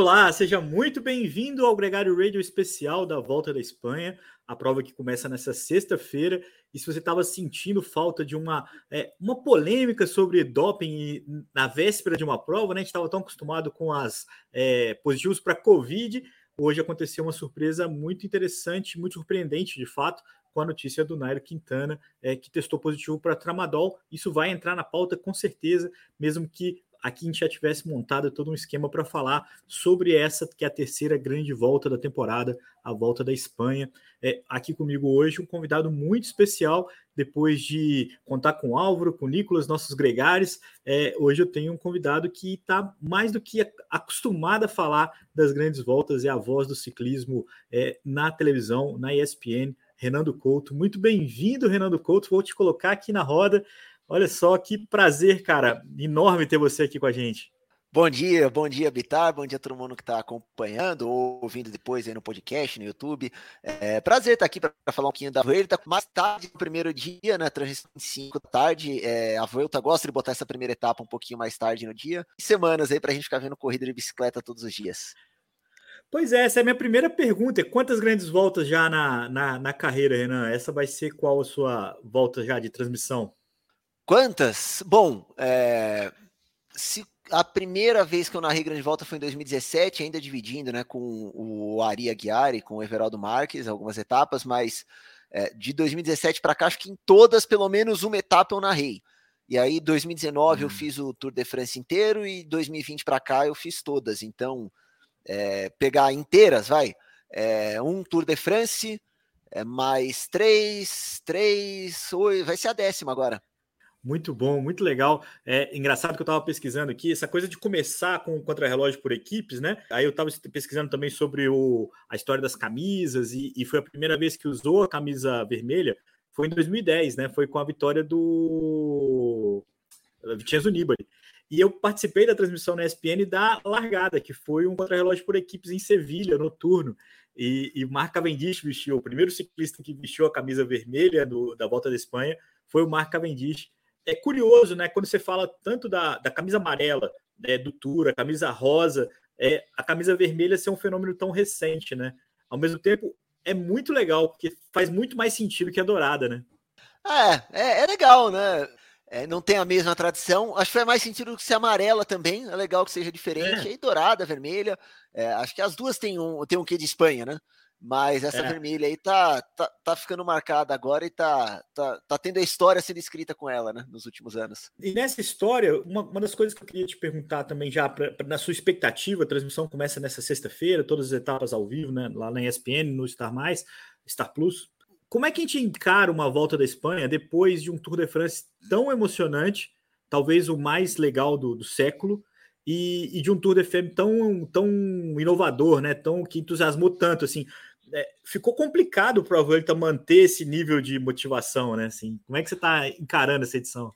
Olá, seja muito bem-vindo ao Gregário Radio especial da Volta da Espanha, a prova que começa nessa sexta-feira. E se você estava sentindo falta de uma, é, uma polêmica sobre doping na véspera de uma prova, né? A gente estava tão acostumado com as é, positivos para Covid. Hoje aconteceu uma surpresa muito interessante, muito surpreendente, de fato, com a notícia do Nairo Quintana, é, que testou positivo para tramadol. Isso vai entrar na pauta com certeza, mesmo que aqui a gente já tivesse montado todo um esquema para falar sobre essa que é a terceira grande volta da temporada, a volta da Espanha. É, aqui comigo hoje um convidado muito especial, depois de contar com o Álvaro, com o Nicolas, nossos gregários. É, hoje eu tenho um convidado que está mais do que acostumado a falar das grandes voltas, é a voz do ciclismo é, na televisão, na ESPN. Renando Couto, muito bem-vindo, Renando Couto. Vou te colocar aqui na roda Olha só que prazer, cara, enorme ter você aqui com a gente. Bom dia, bom dia, Bitar, bom dia a todo mundo que está acompanhando ou ouvindo depois aí no podcast, no YouTube. É, prazer estar aqui para falar um pouquinho da Vuelta. Mais tarde, no primeiro dia, né, transmissão 5 da tarde, é, a Vuelta gosta de botar essa primeira etapa um pouquinho mais tarde no dia. E semanas aí para a gente ficar vendo corrida de bicicleta todos os dias. Pois é, essa é a minha primeira pergunta. Quantas grandes voltas já na, na, na carreira, Renan? Essa vai ser qual a sua volta já de transmissão? Quantas? Bom, é, se a primeira vez que eu narrei Grande Volta foi em 2017, ainda dividindo né, com o Ari Aguiar e com o Everaldo Marques, algumas etapas, mas é, de 2017 para cá, acho que em todas, pelo menos uma etapa eu narrei. E aí, 2019 hum. eu fiz o Tour de France inteiro e 2020 para cá eu fiz todas. Então, é, pegar inteiras, vai. É, um Tour de France, é, mais três, três, oito, vai ser a décima agora. Muito bom, muito legal. É engraçado que eu estava pesquisando aqui, essa coisa de começar com o contra-relógio por equipes, né? Aí eu estava pesquisando também sobre o, a história das camisas, e, e, foi a primeira vez que usou a camisa vermelha, foi em 2010, né? Foi com a vitória do Vincenzo Nibali. E eu participei da transmissão na ESPN da largada, que foi um contra-relógio por equipes em Sevilha, noturno. E, e Mark Cavendish vestiu, o primeiro ciclista que vestiu a camisa vermelha do, da Volta da Espanha foi o Mark Cavendish é curioso, né? Quando você fala tanto da, da camisa amarela, né, do Tour, a camisa rosa, é, a camisa vermelha ser um fenômeno tão recente, né? Ao mesmo tempo, é muito legal, porque faz muito mais sentido que a dourada, né? É, é, é legal, né? É, não tem a mesma tradição. Acho que faz mais sentido que ser amarela também. É legal que seja diferente. É. E dourada, vermelha. É, acho que as duas têm um, têm um quê de Espanha, né? Mas essa é. vermelha aí tá, tá, tá ficando marcada agora e tá, tá, tá tendo a história sendo escrita com ela, né, nos últimos anos. E nessa história, uma, uma das coisas que eu queria te perguntar também, já pra, pra na sua expectativa, a transmissão começa nessa sexta-feira, todas as etapas ao vivo, né, lá na ESPN, no Star Mais, Star Plus. Como é que a gente encara uma volta da Espanha depois de um Tour de France tão emocionante, talvez o mais legal do, do século, e, e, de um Tour de Femme tão, tão inovador, né? Tão que entusiasmou tanto assim é, ficou complicado para o Vuelta manter esse nível de motivação, né? Assim, como é que você está encarando essa edição?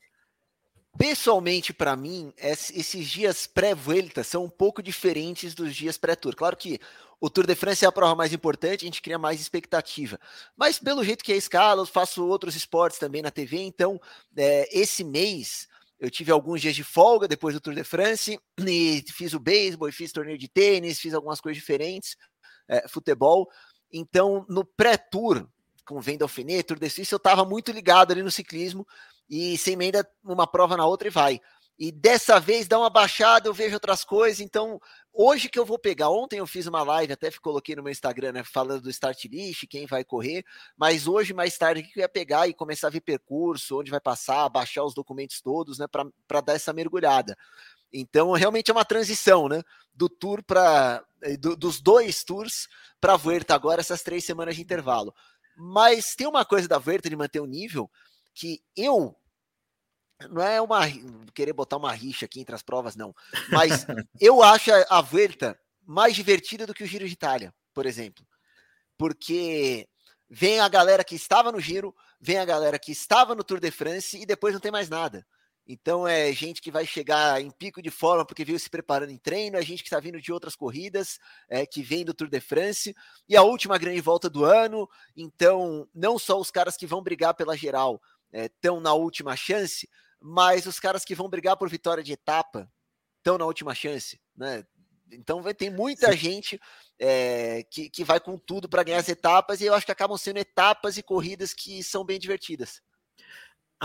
Pessoalmente, para mim, esses dias pré-Vuelta são um pouco diferentes dos dias pré-Tour. Claro que o Tour de France é a prova mais importante, a gente cria mais expectativa. Mas pelo jeito que é a escala, eu faço outros esportes também na TV, então é, esse mês eu tive alguns dias de folga depois do Tour de France e fiz o beisebol, fiz torneio de tênis, fiz algumas coisas diferentes, é, futebol. Então, no pré-tour, com venda alfinete, Tour de Suisse, eu estava muito ligado ali no ciclismo e sem emenda uma prova na outra e vai. E dessa vez dá uma baixada, eu vejo outras coisas. Então, hoje que eu vou pegar, ontem eu fiz uma live, até coloquei no meu Instagram, né, falando do start list, quem vai correr. Mas hoje, mais tarde, que eu ia pegar e começar a ver percurso, onde vai passar, baixar os documentos todos, né, para dar essa mergulhada. Então, realmente é uma transição, né? Do tour para. Eh, do, dos dois tours para a Vuelta agora, essas três semanas de intervalo. Mas tem uma coisa da Vuelta de manter o nível que eu. Não é uma. querer botar uma rixa aqui entre as provas, não. Mas eu acho a, a Vuelta mais divertida do que o Giro de Itália, por exemplo. Porque vem a galera que estava no Giro, vem a galera que estava no Tour de France e depois não tem mais nada. Então é gente que vai chegar em pico de forma porque veio se preparando em treino, é gente que está vindo de outras corridas, é, que vem do Tour de France, e a última grande volta do ano. Então, não só os caras que vão brigar pela geral estão é, na última chance, mas os caras que vão brigar por vitória de etapa estão na última chance. Né? Então vai ter muita Sim. gente é, que, que vai com tudo para ganhar as etapas, e eu acho que acabam sendo etapas e corridas que são bem divertidas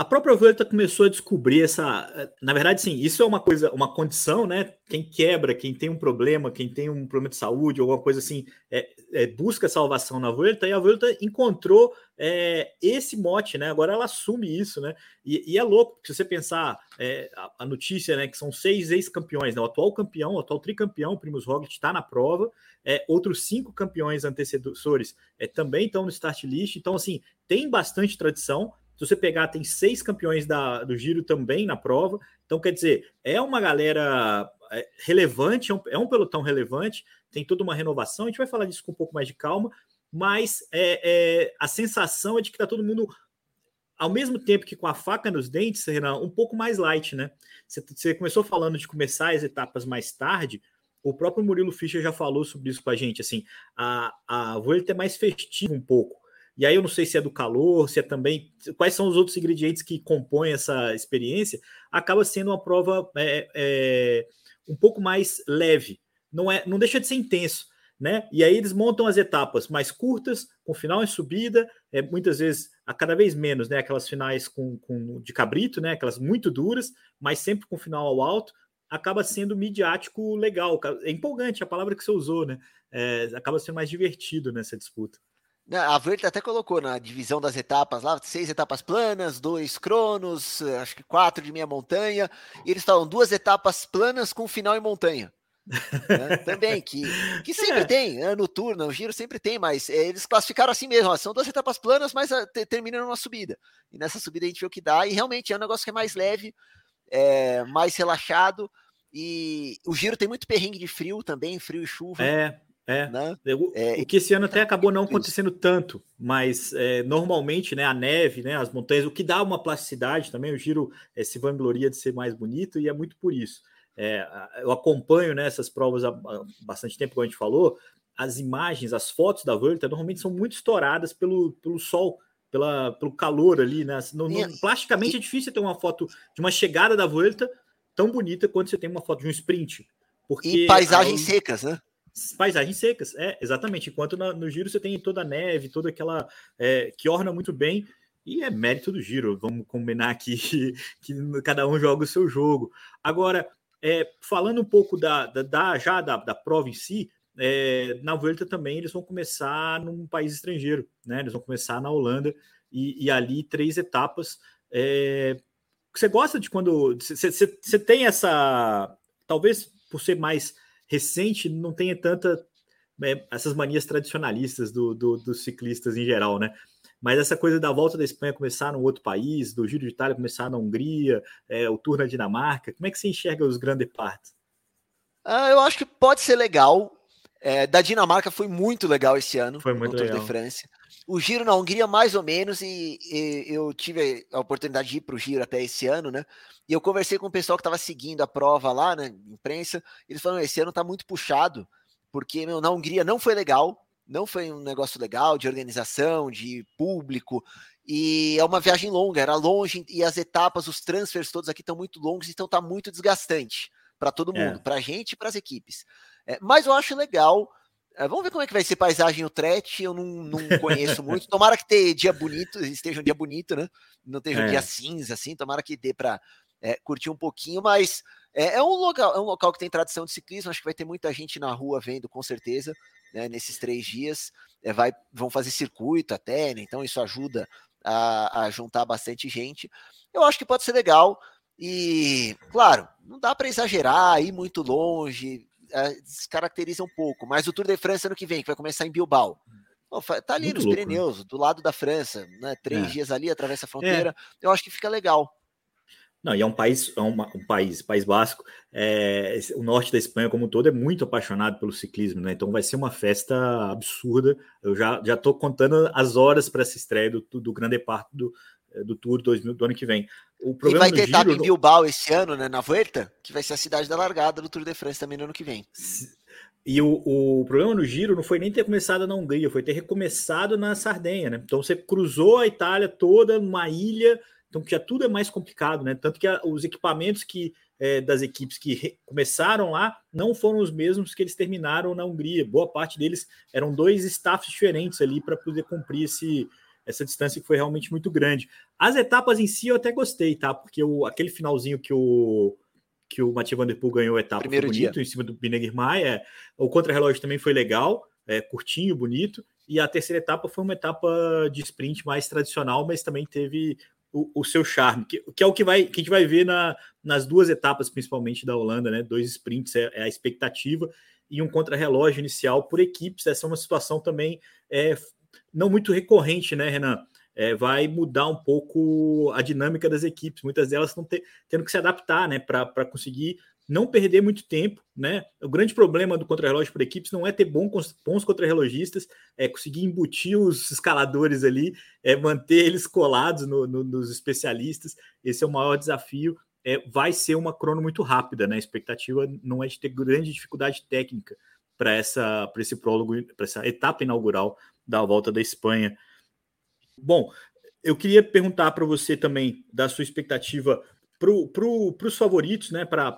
a própria Vuelta começou a descobrir essa. Na verdade, sim, isso é uma coisa, uma condição, né? Quem quebra, quem tem um problema, quem tem um problema de saúde, alguma coisa assim, é, é, busca salvação na Vuelta, e a Vuelta encontrou é, esse mote, né? Agora ela assume isso, né? E, e é louco, se você pensar é, a, a, notícia, né? Que são seis ex-campeões, né? O atual campeão, o atual tricampeão, o Primus Roglic, está na prova, é, outros cinco campeões antecessores é, também estão no start list, então, assim, tem bastante tradição. Se você pegar, tem seis campeões da, do Giro também na prova. Então, quer dizer, é uma galera é, relevante, é um, é um pelotão relevante, tem toda uma renovação. A gente vai falar disso com um pouco mais de calma, mas é, é, a sensação é de que está todo mundo, ao mesmo tempo que com a faca nos dentes, Renan, um pouco mais light, né? Você, você começou falando de começar as etapas mais tarde. O próprio Murilo Fischer já falou sobre isso com a gente. Assim, a, a Vuelta é mais festiva um pouco. E aí eu não sei se é do calor, se é também. Quais são os outros ingredientes que compõem essa experiência? Acaba sendo uma prova é, é, um pouco mais leve. Não, é, não deixa de ser intenso. Né? E aí eles montam as etapas mais curtas, com final em subida, é, muitas vezes, a cada vez menos, né? Aquelas finais com, com de cabrito, né? Aquelas muito duras, mas sempre com final ao alto, acaba sendo midiático legal. É empolgante a palavra que você usou, né? É, acaba sendo mais divertido nessa disputa. Né, a Verde até colocou na divisão das etapas lá, seis etapas planas, dois cronos, acho que quatro de meia montanha. E eles falam duas etapas planas com final em montanha. né? Também, que, que sempre é. tem, né? no turno, no giro sempre tem, mas é, eles classificaram assim mesmo, ó, são duas etapas planas, mas uh, terminam numa subida. E nessa subida a gente vê o que dá, e realmente é um negócio que é mais leve, é, mais relaxado, e o giro tem muito perrengue de frio também, frio e chuva. É, é, né? é, o que esse ano até acabou não acontecendo tanto, mas é, normalmente, né, a neve, né, as montanhas, o que dá uma plasticidade também, o giro é, se vangloria de ser mais bonito e é muito por isso. É, eu acompanho né, essas provas há bastante tempo, como a gente falou, as imagens, as fotos da Volta normalmente são muito estouradas pelo, pelo sol, pela, pelo calor ali, né? No, no, plasticamente é difícil ter uma foto de uma chegada da Volta tão bonita quanto você tem uma foto de um sprint. Porque e paisagens secas, né? Paisagens secas, é, exatamente. Enquanto na, no giro você tem toda a neve, toda aquela. É, que orna muito bem, e é mérito do giro. Vamos combinar aqui que, que cada um joga o seu jogo. Agora, é, falando um pouco da, da, da já da, da prova em si, é, na Vuelta também eles vão começar num país estrangeiro, né? Eles vão começar na Holanda e, e ali três etapas. É, você gosta de quando você tem essa, talvez por ser mais recente não tenha tanta né, essas manias tradicionalistas do, do, dos ciclistas em geral, né? Mas essa coisa da volta da Espanha começar num outro país, do Giro de Itália começar na Hungria, é, o Tour na Dinamarca, como é que você enxerga os grandes partes? Ah, eu acho que pode ser legal. É, da Dinamarca foi muito legal esse ano. Foi muito no legal. Tour de France. O Giro na Hungria, mais ou menos, e, e eu tive a oportunidade de ir para o Giro até esse ano, né? E eu conversei com o pessoal que estava seguindo a prova lá, né, imprensa, eles falaram, esse ano está muito puxado, porque meu, na Hungria não foi legal, não foi um negócio legal de organização, de público, e é uma viagem longa, era longe, e as etapas, os transfers todos aqui estão muito longos, então está muito desgastante para todo mundo, é. para a gente e para as equipes. É, mas eu acho legal é, vamos ver como é que vai ser paisagem o Tret. Eu não, não conheço muito. Tomara que tenha dia bonito, esteja um dia bonito, né? Não esteja um dia é. cinza, assim. Tomara que dê para é, curtir um pouquinho, mas é, é, um local, é um local que tem tradição de ciclismo. Acho que vai ter muita gente na rua vendo, com certeza, né, nesses três dias. É, vai, vão fazer circuito até, né? Então isso ajuda a, a juntar bastante gente. Eu acho que pode ser legal. E, claro, não dá para exagerar, ir muito longe, descaracteriza um pouco. Mas o Tour de França ano que vem, que vai começar em Bilbao. Oh, tá ali Muito nos louco, né? Pirineus, né? do lado da França, né? Três é. dias ali, atravessa a fronteira. É. Eu acho que fica legal. Não, e é um país, é uma, um país, País Basco, é, o norte da Espanha como um todo é muito apaixonado pelo ciclismo, né? Então vai ser uma festa absurda. Eu já já estou contando as horas para essa estreia do, do Grande Parto do, é, do Tour 2000 do ano que vem. O problema e vai ter etapa em Bilbao esse ano, né, na Vuelta, que vai ser a cidade da largada do Tour de France também no ano que vem. E o, o problema no Giro não foi nem ter começado na Hungria, foi ter recomeçado na Sardenha, né? Então você cruzou a Itália toda numa ilha, então que já tudo é mais complicado, né? Tanto que a, os equipamentos que é, das equipes que começaram lá não foram os mesmos que eles terminaram na Hungria. Boa parte deles eram dois staffs diferentes ali para poder cumprir esse, essa distância que foi realmente muito grande. As etapas em si eu até gostei, tá? Porque o, aquele finalzinho que o que o Mathieu Van Der Poel ganhou a etapa Primeiro foi bonito dia. em cima do Bineguer Maia. O contra-relógio também foi legal, é, curtinho, bonito. E a terceira etapa foi uma etapa de sprint mais tradicional, mas também teve o, o seu charme, que, que, é o que, vai, que a gente vai ver na, nas duas etapas, principalmente da Holanda, né? Dois sprints é, é a expectativa e um contra-relógio inicial por equipes. Essa é uma situação também é, não muito recorrente, né, Renan? É, vai mudar um pouco a dinâmica das equipes. Muitas delas estão te, tendo que se adaptar, né, para conseguir não perder muito tempo, né? O grande problema do contra-relógio por equipes não é ter bons, bons contra-relógistas, é conseguir embutir os escaladores ali, é manter eles colados no, no, nos especialistas. Esse é o maior desafio. É, vai ser uma crono muito rápida, né? A expectativa não é de ter grande dificuldade técnica para essa para esse prólogo, para essa etapa inaugural da volta da Espanha. Bom, eu queria perguntar para você também da sua expectativa para pro, os favoritos, né? Para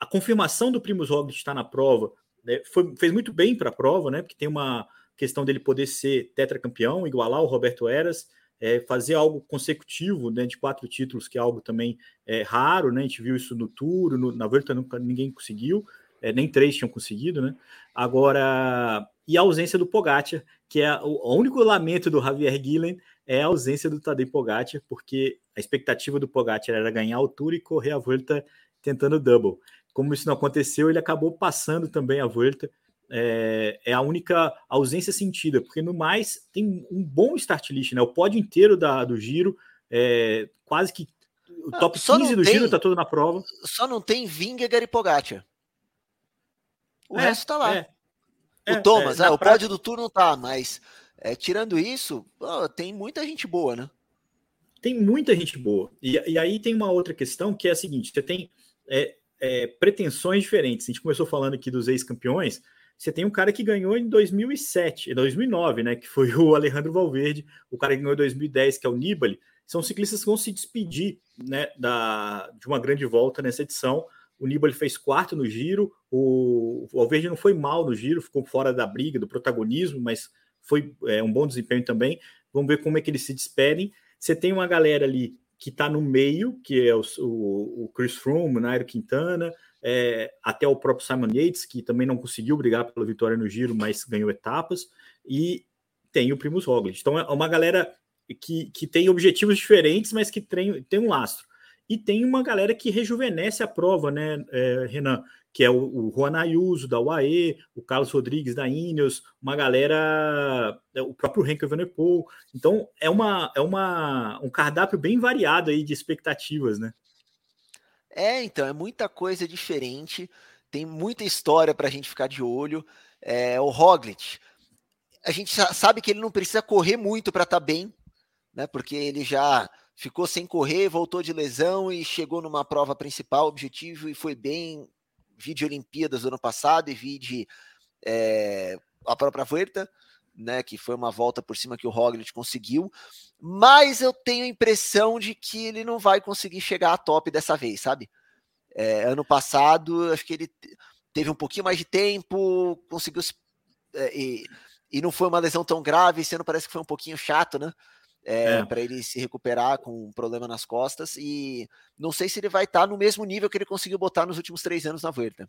a confirmação do Primus Roglic estar na prova, né, foi, fez muito bem para a prova, né? Porque tem uma questão dele poder ser tetracampeão, igualar o Roberto Eras, é, fazer algo consecutivo né, de quatro títulos, que é algo também é, raro, né? A gente viu isso no Tour, no, na Volta nunca ninguém conseguiu, é, nem três tinham conseguido, né? Agora, e a ausência do Pogacar, que é o, o único lamento do Javier Guilhem é a ausência do Tadej Pogacar, porque a expectativa do Pogacar era ganhar a altura e correr a volta tentando double. Como isso não aconteceu, ele acabou passando também a volta. É, é, a única ausência sentida, porque no mais tem um bom start list, né? O pódio inteiro da, do giro, é, quase que o top ah, 15 do tem, giro tá todo na prova. Só não tem Vingegaard e Pogacar. O é, resto tá lá. É, o é, Thomas, é, o prática... pódio do turno não tá, mas tirando isso, tem muita gente boa, né? Tem muita gente boa. E, e aí tem uma outra questão que é a seguinte: você tem pretensões diferentes. A gente começou falando aqui dos ex-campeões. Você tem um cara que ganhou em 2007, 2009, né? Que foi o Alejandro Valverde, o cara que ganhou em 2010, que é o Nibali. São ciclistas que vão se despedir, né? Da, de uma grande volta nessa edição. O Nibali fez quarto no giro, o Valverde não foi mal no giro, ficou fora da briga, do protagonismo, mas foi é, um bom desempenho também. Vamos ver como é que eles se despedem. Você tem uma galera ali que está no meio, que é o, o, o Chris Froome, o Nairo Quintana, é, até o próprio Simon Yates, que também não conseguiu brigar pela vitória no giro, mas ganhou etapas, e tem o Primus Roglic. Então é uma galera que, que tem objetivos diferentes, mas que tem, tem um lastro. E tem uma galera que rejuvenesce a prova, né, é, Renan? Que é o, o Juan Ayuso, da UAE, o Carlos Rodrigues, da Ineos, uma galera, é, o próprio Henkel Venepool. Então, é, uma, é uma, um cardápio bem variado aí de expectativas, né? É, então, é muita coisa diferente, tem muita história para a gente ficar de olho. É, o Roglic, a gente sabe que ele não precisa correr muito para estar tá bem, né? Porque ele já ficou sem correr, voltou de lesão e chegou numa prova principal, objetivo, e foi bem. Vi de Olimpíadas do ano passado e vi de é, a própria Vuelta, né? Que foi uma volta por cima que o Roglic conseguiu mas eu tenho a impressão de que ele não vai conseguir chegar a top dessa vez, sabe? É, ano passado, acho que ele teve um pouquinho mais de tempo, conseguiu. É, e, e não foi uma lesão tão grave, esse ano parece que foi um pouquinho chato, né? É, é. para ele se recuperar com um problema nas costas e não sei se ele vai estar tá no mesmo nível que ele conseguiu botar nos últimos três anos na Vuelta.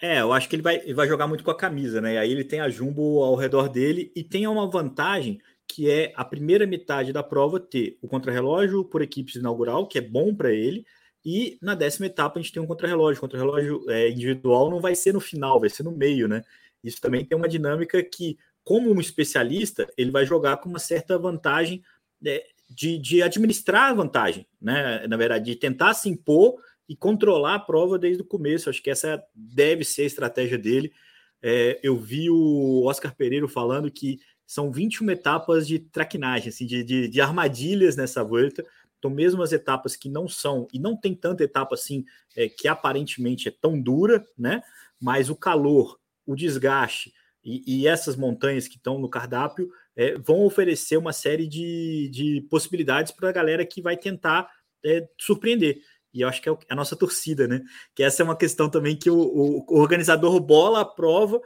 É, eu acho que ele vai, ele vai jogar muito com a camisa, né? E aí ele tem a Jumbo ao redor dele e tem uma vantagem que é a primeira metade da prova ter o contrarrelógio por equipes inaugural, que é bom para ele, e na décima etapa a gente tem um contrarrelógio. O contrarrelógio é, individual não vai ser no final, vai ser no meio, né? Isso também tem uma dinâmica que, como um especialista, ele vai jogar com uma certa vantagem é, de, de administrar a vantagem, né? Na verdade, de tentar se impor e controlar a prova desde o começo. Acho que essa deve ser a estratégia dele. É, eu vi o Oscar Pereira falando que são 21 etapas de traquinagem, assim, de, de, de armadilhas nessa volta. Então, mesmo as etapas que não são, e não tem tanta etapa assim, é, que aparentemente é tão dura, né? Mas o calor, o desgaste e, e essas montanhas que estão no cardápio é, vão oferecer uma série de, de possibilidades para a galera que vai tentar é, surpreender. E eu acho que é a nossa torcida, né? Que essa é uma questão também que o, o, o organizador bola a prova,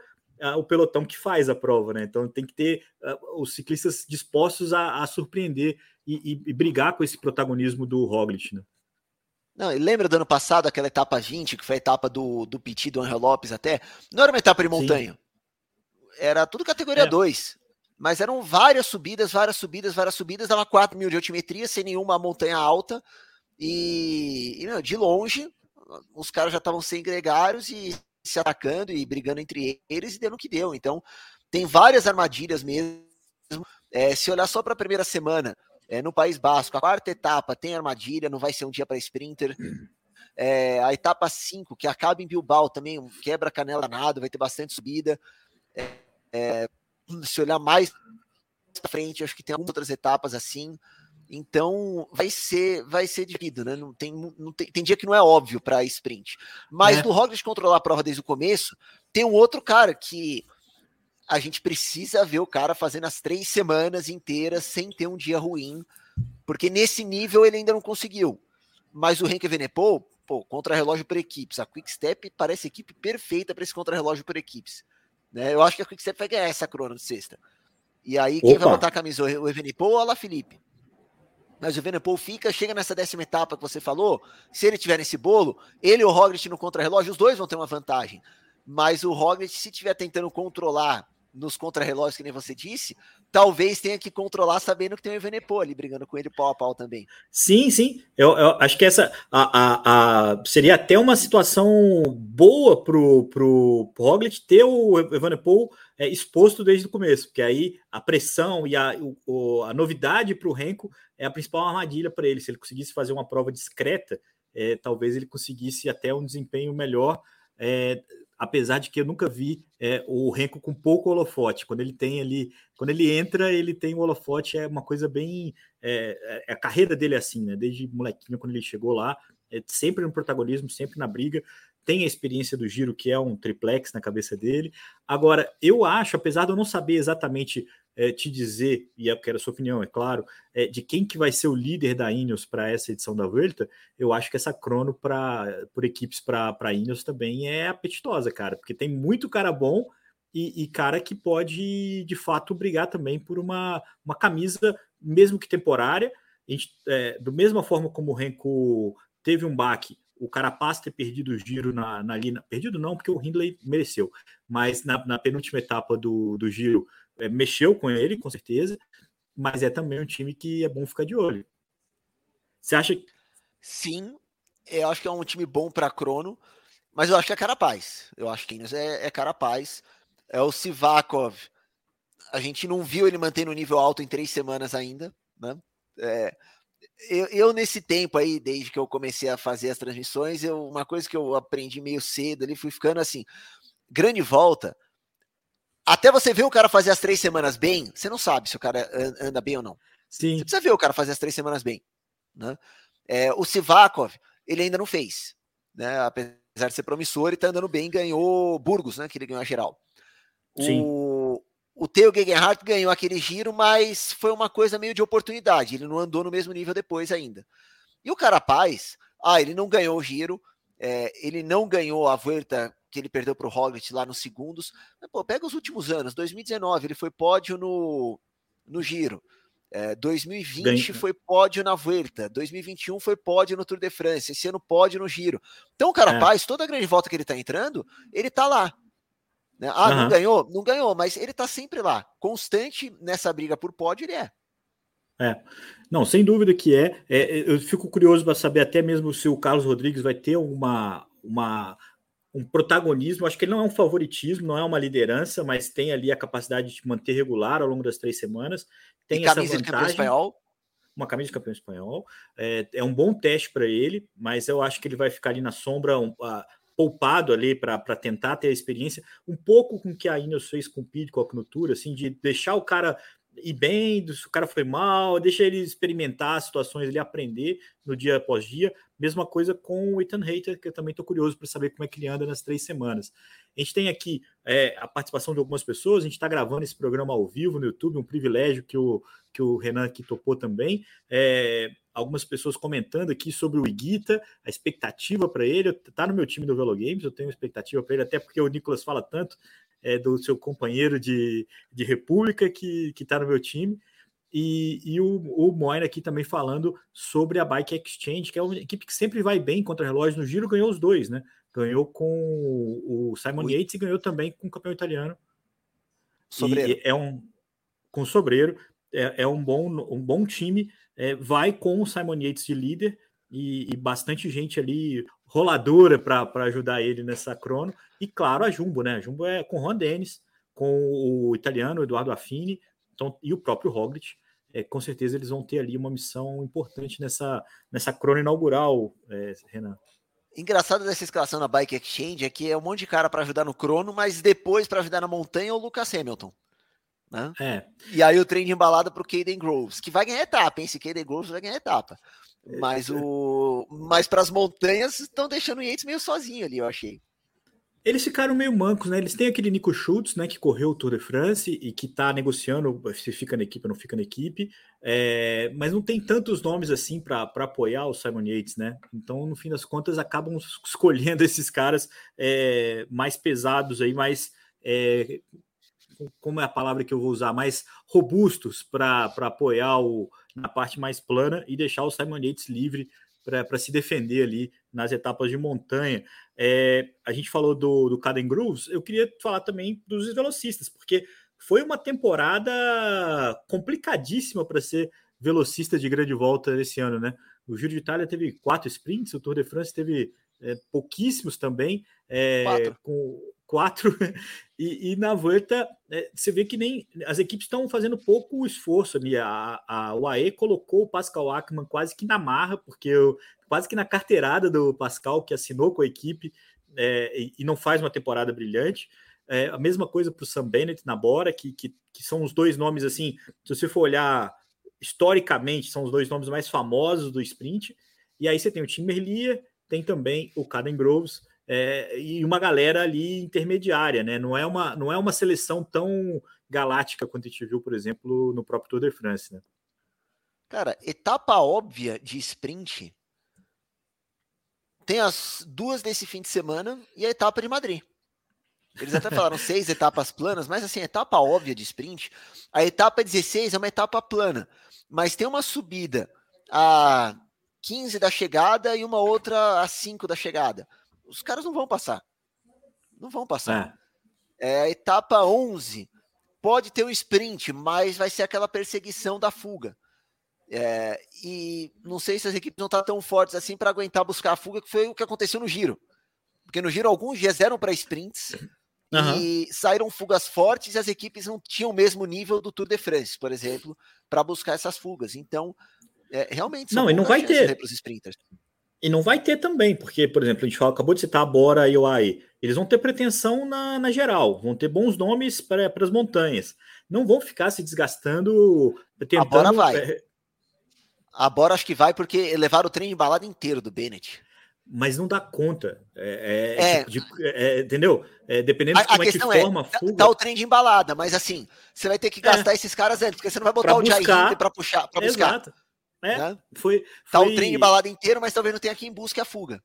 o pelotão que faz a prova, né? Então tem que ter uh, os ciclistas dispostos a, a surpreender e, e, e, brigar com esse protagonismo do Roglic, né? Não, lembra do ano passado, aquela etapa 20, que foi a etapa do, do Petit, do Angel Lopes até? Não era uma etapa de montanha. Sim. Era tudo categoria é. 2. Mas eram várias subidas, várias subidas, várias subidas. Dava 4 mil de altimetria, sem nenhuma montanha alta. E, e de longe, os caras já estavam sem gregários e se atacando e brigando entre eles e deu no que deu. Então, tem várias armadilhas mesmo. É, se olhar só para a primeira semana, é, no País Basco, a quarta etapa tem armadilha, não vai ser um dia para sprinter. É, a etapa 5, que acaba em Bilbao, também quebra canela nada, vai ter bastante subida. É, se olhar mais para frente, acho que tem algumas outras etapas assim. Então vai ser vai ser dividido, né? Não tem, não tem, tem dia que não é óbvio para sprint. Mas é. do Roglic controlar a prova desde o começo, tem um outro cara que a gente precisa ver o cara fazendo as três semanas inteiras sem ter um dia ruim, porque nesse nível ele ainda não conseguiu. Mas o Henk Venepol, pô, contra-relógio por equipes, a Quick Step parece a equipe perfeita para esse contra-relógio por equipes. Né? Eu acho que a Quick Step vai ganhar essa crona de sexta. E aí, quem Opa. vai botar a camisa? O Evenepoel ou La Felipe? Mas o Evenepoel fica, chega nessa décima etapa que você falou. Se ele tiver nesse bolo, ele e o Roglic no contra-relógio, os dois vão ter uma vantagem. Mas o Roglic, se estiver tentando controlar nos contrarrelógios, que nem você disse, talvez tenha que controlar sabendo que tem o Evenepoel ali brigando com ele pau a pau também. Sim, sim. Eu, eu acho que essa a, a, a, seria até uma situação boa pro, pro, pro Roglic ter o Evenepoel é, exposto desde o começo, porque aí a pressão e a, o, a novidade para o Renko é a principal armadilha para ele. Se ele conseguisse fazer uma prova discreta, é, talvez ele conseguisse até um desempenho melhor. É, apesar de que eu nunca vi é, o Renko com pouco holofote. Quando ele tem ali, quando ele entra, ele tem o holofote, é uma coisa bem. É, é, a carreira dele é assim, né? Desde molequinho, quando ele chegou lá, é sempre no protagonismo, sempre na briga. Tem a experiência do giro, que é um triplex na cabeça dele. Agora, eu acho, apesar de eu não saber exatamente é, te dizer, e eu quero a sua opinião, é claro, é, de quem que vai ser o líder da Ineos para essa edição da Vuelta, eu acho que essa crono para por equipes para a Ineos também é apetitosa, cara, porque tem muito cara bom e, e, cara que pode de fato brigar também por uma, uma camisa, mesmo que temporária. A gente, é, do mesma forma como o Renko teve um baque, o Carapaz ter perdido o giro na, na linha, perdido não, porque o Hindley mereceu, mas na, na penúltima etapa do, do giro é, mexeu com ele, com certeza, mas é também um time que é bom ficar de olho. Você acha que. Sim, eu acho que é um time bom para Crono, mas eu acho que é Carapaz. Eu acho que é, é Carapaz. É o Sivakov. A gente não viu ele mantendo um nível alto em três semanas ainda, né? É, eu, eu, nesse tempo aí, desde que eu comecei a fazer as transmissões, eu, uma coisa que eu aprendi meio cedo ali, fui ficando assim, grande volta, até você ver o cara fazer as três semanas bem, você não sabe se o cara anda bem ou não. Sim. Você precisa ver o cara fazer as três semanas bem. Né? É, o Sivakov, ele ainda não fez. Né? Apesar de ser promissor, ele tá andando bem, ganhou Burgos, né? Que ele ganhou a geral. Sim. O, o Theo Gegenhardt ganhou aquele giro, mas foi uma coisa meio de oportunidade. Ele não andou no mesmo nível depois ainda. E o Carapaz, ah, ele não ganhou o giro, é, ele não ganhou a volta que ele perdeu para o Roglic lá nos segundos. Mas, pô, pega os últimos anos. 2019 ele foi pódio no, no Giro. É, 2020 Bem... foi pódio na Vuelta, 2021 foi pódio no Tour de France, esse ano pódio no Giro. Então o Carapaz, é. toda a grande volta que ele está entrando, ele está lá. Né? Ah, uhum. não ganhou? Não ganhou, mas ele está sempre lá. Constante nessa briga por pódio, ele é. É, não, sem dúvida que é. é eu fico curioso para saber até mesmo se o Carlos Rodrigues vai ter uma, uma um protagonismo. Acho que ele não é um favoritismo, não é uma liderança, mas tem ali a capacidade de manter regular ao longo das três semanas. Tem e essa camisa vantagem. De campeão espanhol. Uma camisa de campeão espanhol. É, é um bom teste para ele, mas eu acho que ele vai ficar ali na sombra, um, a, poupado ali para tentar ter a experiência, um pouco com o que a Ineos fez com o com a Tour, assim, de deixar o cara ir bem, se o cara foi mal, deixa ele experimentar as situações, ele aprender no dia após dia. Mesma coisa com o Ethan Hater, que eu também estou curioso para saber como é que ele anda nas três semanas. A gente tem aqui é, a participação de algumas pessoas, a gente está gravando esse programa ao vivo no YouTube, um privilégio que o, que o Renan aqui topou também. É, algumas pessoas comentando aqui sobre o Iguita, a expectativa para ele. Está no meu time do Velo Games, eu tenho expectativa para ele, até porque o Nicolas fala tanto é, do seu companheiro de, de República que está no meu time. E, e o, o Moina aqui também falando sobre a Bike Exchange, que é uma equipe que sempre vai bem contra relógio no giro, ganhou os dois, né? Ganhou com o Simon Yates e ganhou também com o campeão italiano. Sobreiro. E é um com Sobreiro, é, é um, bom, um bom time. É, vai com o Simon Yates de líder e, e bastante gente ali roladora para ajudar ele nessa crono. E claro, a Jumbo, né? A Jumbo é com o Juan Dennis, com o italiano Eduardo Affini então, e o próprio Roglic é, com certeza eles vão ter ali uma missão importante nessa, nessa crônica inaugural, é, Renan. Engraçado dessa escalação na Bike Exchange é que é um monte de cara para ajudar no crono, mas depois para ajudar na montanha é o Lucas Hamilton. Né? É. E aí o trem de embalada para o Caden Groves, que vai ganhar etapa, hein? Esse Caden Groves vai ganhar etapa. Mas o mas para as montanhas estão deixando o Yates meio sozinho ali, eu achei. Eles ficaram meio mancos, né? Eles têm aquele Nico Schultz, né, que correu o Tour de France e que tá negociando se fica na equipe ou não fica na equipe, é, mas não tem tantos nomes assim para apoiar o Simon Yates, né? Então, no fim das contas, acabam escolhendo esses caras é, mais pesados aí, mais é, como é a palavra que eu vou usar, mais robustos para apoiar o, na parte mais plana e deixar o Simon Yates livre para se defender ali nas etapas de montanha. É, a gente falou do, do Caden Grooves, eu queria falar também dos velocistas, porque foi uma temporada complicadíssima para ser velocista de grande volta esse ano, né? O Giro de Itália teve quatro sprints, o Tour de France teve é, pouquíssimos também, é, com quatro, e, e, na volta é, você vê que nem as equipes estão fazendo pouco esforço ali. A, a UAE colocou o Pascal Ackermann quase que na marra, porque eu, quase que na carteirada do Pascal, que assinou com a equipe é, e, e, não faz uma temporada brilhante. É, a mesma coisa para o Sam Bennett na Bora, que, que, que são os dois nomes assim, se você for olhar historicamente, são os dois nomes mais famosos do sprint. E aí você tem o Tim Merlier, tem também o Caden Groves é, e uma galera ali intermediária, né? Não é uma, não é uma seleção tão galáctica quanto a gente viu, por exemplo, no próprio Tour de France, né? Cara, etapa óbvia de sprint tem as duas desse fim de semana e a etapa de Madrid. Eles até falaram seis etapas planas, mas assim, etapa óbvia de sprint, a etapa 16 é uma etapa plana, mas tem uma subida a 15 da chegada e uma outra a 5 da chegada os caras não vão passar. Não vão passar. É. é a etapa 11. Pode ter um sprint, mas vai ser aquela perseguição da fuga. É, e não sei se as equipes não estão tá tão fortes assim para aguentar buscar a fuga, que foi o que aconteceu no giro. Porque no giro alguns dias eram para sprints uhum. e saíram fugas fortes e as equipes não tinham o mesmo nível do Tour de France, por exemplo, para buscar essas fugas. Então, é, realmente não, e não vai ter para os sprinters. E não vai ter também, porque, por exemplo, a gente fala, acabou de citar a Bora e o AI. Eles vão ter pretensão na, na geral, vão ter bons nomes para as montanhas. Não vão ficar se desgastando. Tentando, a Bora vai. É... A Bora acho que vai porque levaram o trem embalado inteiro do Bennett. Mas não dá conta. É, é, é. Tipo de, é, entendeu? É, dependendo de como a é que é, forma a fuga. Tá o trem de embalada, mas assim, você vai ter que gastar esses caras antes, porque você não vai botar pra o Jair para puxar, para buscar. Exato. É, né? foi, Tá o trem embalado inteiro, mas talvez não tenha quem busque a fuga.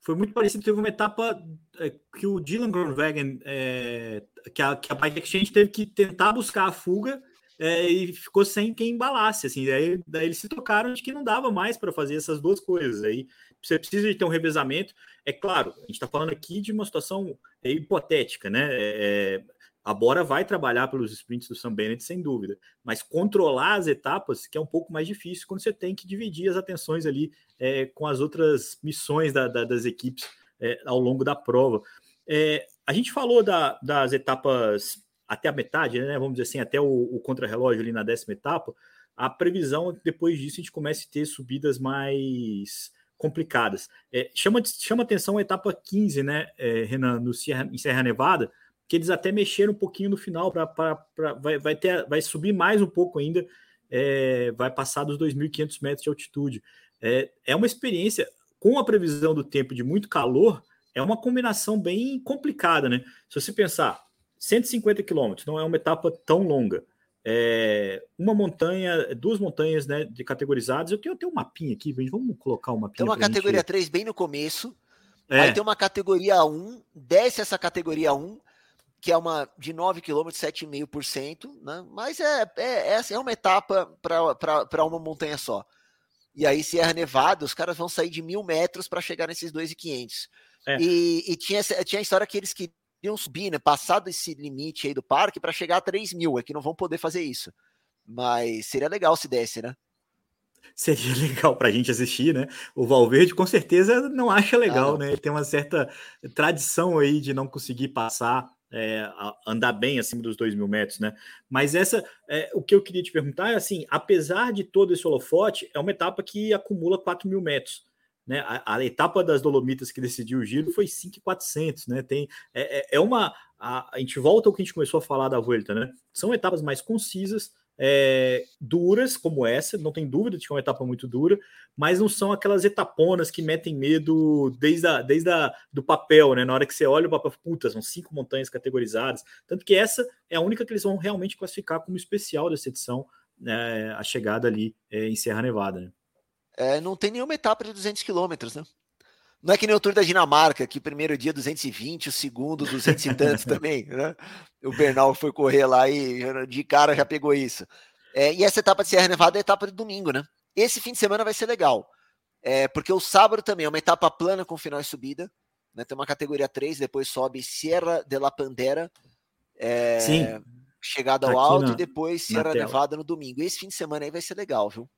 Foi muito parecido, teve uma etapa é, que o Dylan Groenwegen, é, que, a, que a Bike Exchange teve que tentar buscar a fuga é, e ficou sem quem embalasse, assim, daí, daí eles se tocaram de que não dava mais para fazer essas duas coisas, aí você precisa de ter um revezamento, é claro, a gente está falando aqui de uma situação é, hipotética, né, é, a Bora vai trabalhar pelos sprints do Sam Bennett, sem dúvida, mas controlar as etapas, que é um pouco mais difícil quando você tem que dividir as atenções ali é, com as outras missões da, da, das equipes é, ao longo da prova. É, a gente falou da, das etapas até a metade, né? Vamos dizer assim, até o, o contrarrelógio ali na décima etapa. A previsão é que depois disso a gente comece a ter subidas mais complicadas. É, chama, chama atenção a etapa 15, né, Renan, no Sierra, em Serra Nevada, que eles até mexeram um pouquinho no final para vai, vai ter vai subir mais um pouco ainda, é, vai passar dos 2.500 metros de altitude. É, é uma experiência com a previsão do tempo de muito calor, é uma combinação bem complicada, né? Se você pensar, 150 quilômetros não é uma etapa tão longa. É uma montanha, duas montanhas né, de categorizadas. Eu tenho até um mapinha aqui, vamos colocar uma mapinha. Tem uma categoria gente... 3 bem no começo. É. Aí tem uma categoria 1, desce essa categoria 1, que é uma de 9 km, 7,5%, né? Mas é, é, é, é uma etapa para uma montanha só. E aí, Sierra Nevada, os caras vão sair de mil metros para chegar nesses 2,500. É. E, e tinha, tinha a história que eles queriam subir, né? Passado esse limite aí do parque para chegar a 3 mil. É que não vão poder fazer isso. Mas seria legal se desse, né? Seria legal para a gente assistir, né? O Valverde com certeza não acha legal, ah, né? Ele tem uma certa tradição aí de não conseguir passar é, andar bem acima dos dois mil metros, né? Mas essa, é, o que eu queria te perguntar é assim: apesar de todo esse holofote, é uma etapa que acumula 4 mil metros. Né? A, a, etapa das Dolomitas que decidiu o giro foi 5,400, né? Tem, é, é, é uma. A, a, gente volta ao que a gente começou a falar da Vuelta, né? São etapas mais concisas, é, duras como essa, não tem dúvida de que é uma etapa muito dura, mas não são aquelas etaponas que metem medo desde, a, desde a, do papel, né? Na hora que você olha o papel, puta, são cinco montanhas categorizadas. Tanto que essa é a única que eles vão realmente classificar como especial dessa edição, né, a chegada ali é, em Serra Nevada. Né? É, não tem nenhuma etapa de 200 quilômetros, né? Não é que nem o Tour da Dinamarca, que primeiro dia 220, o segundo 200 e tantos também, né? O Bernal foi correr lá e de cara já pegou isso. É, e essa etapa de Serra Nevada é a etapa de domingo, né? Esse fim de semana vai ser legal, é, porque o sábado também é uma etapa plana com final e subida, né? Tem uma categoria 3, depois sobe Sierra de la Pandera, é, Sim. chegada ao alto, na, e depois Sierra Nevada no domingo. Esse fim de semana aí vai ser legal, viu?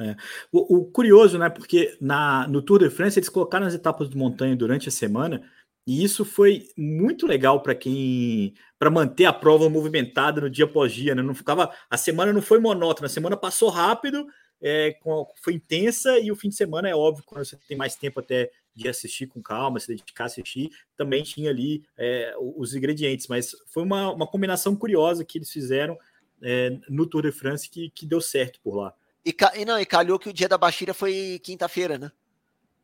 É. O, o, curioso, né? Porque na, no Tour de France eles colocaram as etapas de montanha durante a semana, e isso foi muito legal para quem para manter a prova movimentada no dia após dia, né? Não ficava a semana não foi monótona, a semana passou rápido, é, com, foi intensa e o fim de semana é óbvio quando você tem mais tempo até de assistir com calma, se dedicar a assistir, também tinha ali é, os ingredientes, mas foi uma, uma combinação curiosa que eles fizeram é, no Tour de France que, que deu certo por lá. E, e, não, e calhou que o dia da Baixira foi quinta-feira, né?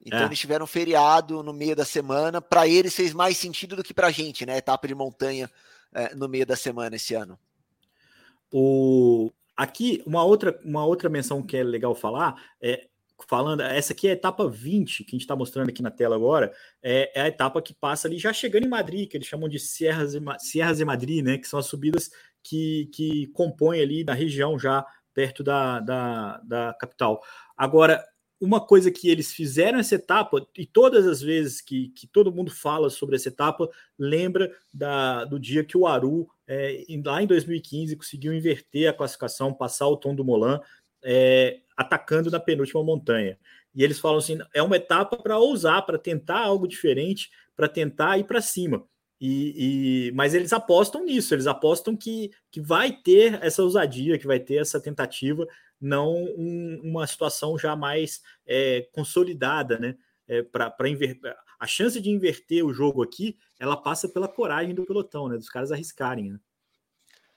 Então é. eles tiveram feriado no meio da semana. Para eles fez mais sentido do que para a gente, né? Etapa de montanha é, no meio da semana esse ano. O... Aqui, uma outra, uma outra menção que é legal falar é falando, essa aqui é a etapa 20, que a gente está mostrando aqui na tela agora, é, é, a etapa que passa ali já chegando em Madrid, que eles chamam de Sierras e, Sierras e Madrid, né? Que são as subidas que, que compõem ali na região já perto da, da, da capital. Agora, uma coisa que eles fizeram essa etapa, e todas as vezes que, que todo mundo fala sobre essa etapa, lembra da, do dia que o Aru, é, lá em 2015, conseguiu inverter a classificação, passar o tom do Molan, é, atacando na penúltima montanha. E eles falam assim: é uma etapa para ousar, para tentar algo diferente, para tentar ir para cima. E, e, mas eles apostam nisso, eles apostam que, que vai ter essa ousadia, que vai ter essa tentativa, não um, uma situação já mais é, consolidada, né? É, para inverter. A chance de inverter o jogo aqui, ela passa pela coragem do pelotão, né? Dos caras arriscarem. Né?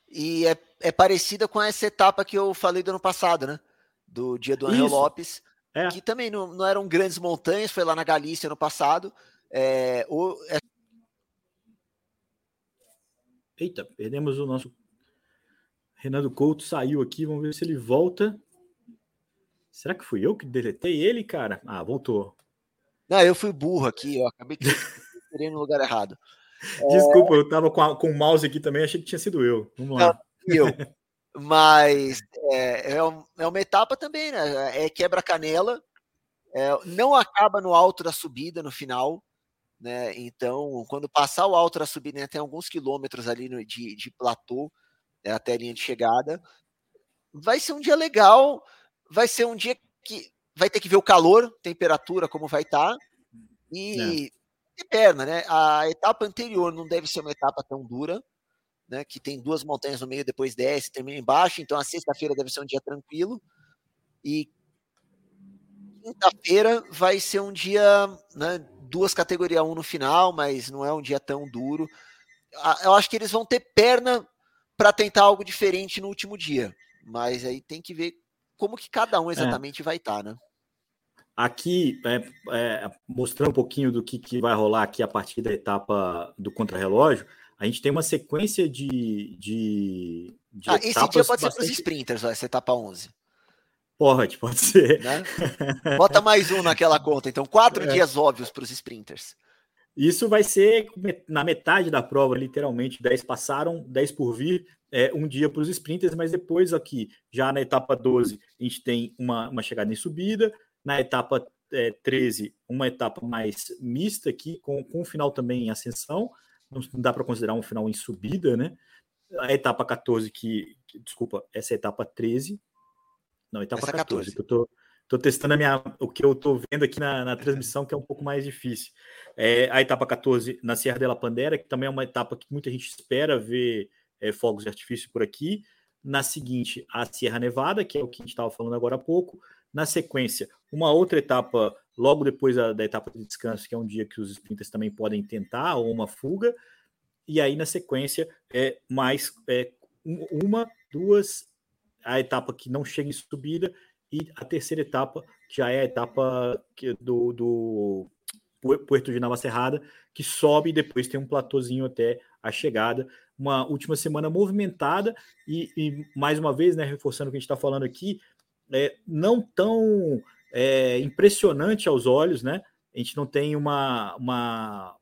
E é, é parecida com essa etapa que eu falei do ano passado, né? Do dia do Angel Lopes, é. que também não, não eram grandes montanhas, foi lá na Galícia no passado. É, o, é Eita, perdemos o nosso. Renato Couto saiu aqui, vamos ver se ele volta. Será que fui eu que deletei ele, cara? Ah, voltou. Não, eu fui burro aqui, eu acabei de no lugar errado. Desculpa, é... eu tava com, a, com o mouse aqui também, achei que tinha sido eu. Vamos lá. Não, eu. Mas é, é, é, uma etapa também, né? É quebra-canela. É, não acaba no alto da subida no final né? Então, quando passar o alto da subida, tem alguns quilômetros ali no, de, de platô né, até a linha de chegada. Vai ser um dia legal, vai ser um dia que vai ter que ver o calor, temperatura, como vai estar. Tá, e, é. e perna, né? A etapa anterior não deve ser uma etapa tão dura, né? Que tem duas montanhas no meio, depois desce, termina embaixo. Então a sexta-feira deve ser um dia tranquilo. E quinta-feira vai ser um dia né, duas categoria 1 no final, mas não é um dia tão duro. Eu acho que eles vão ter perna para tentar algo diferente no último dia, mas aí tem que ver como que cada um é. exatamente é. vai estar, tá, né? Aqui, é, é, mostrando um pouquinho do que, que vai rolar aqui a partir da etapa do contrarrelógio, a gente tem uma sequência de. de, de ah, esse dia pode bastante... ser para os sprinters, essa etapa 11. Pode, pode ser. Né? Bota mais um naquela conta, então, quatro é. dias óbvios para os sprinters. Isso vai ser na metade da prova, literalmente. 10 passaram, 10 por vir, é, um dia para os sprinters, mas depois aqui, já na etapa 12, a gente tem uma, uma chegada em subida, na etapa é, 13, uma etapa mais mista aqui, com, com um final também em ascensão, não dá para considerar um final em subida, né? A etapa 14, que, que desculpa, essa é a etapa 13, não, etapa essa 14, 14, que eu tô, tô testando a minha, o que eu tô vendo aqui na, na transmissão, que é um pouco mais difícil. É, a etapa 14 na Serra de la Pandera, que também é uma etapa que muita gente espera ver é, fogos de artifício por aqui. Na seguinte, a Sierra Nevada, que é o que a gente estava falando agora há pouco. Na sequência, uma outra etapa, logo depois da, da, etapa de descanso, que é um dia que os sprinters também podem tentar, ou uma fuga. E aí, na sequência, é mais é, uma, duas, a etapa que não chega em subida, e a terceira etapa, que já é a etapa do, do Puerto de Nova Serrada, que sobe e depois tem um platôzinho até a chegada. Uma última semana movimentada e, e mais uma vez, né, reforçando o que a gente está falando aqui, é, não tão é, impressionante aos olhos, né? A gente não tem uma, uma,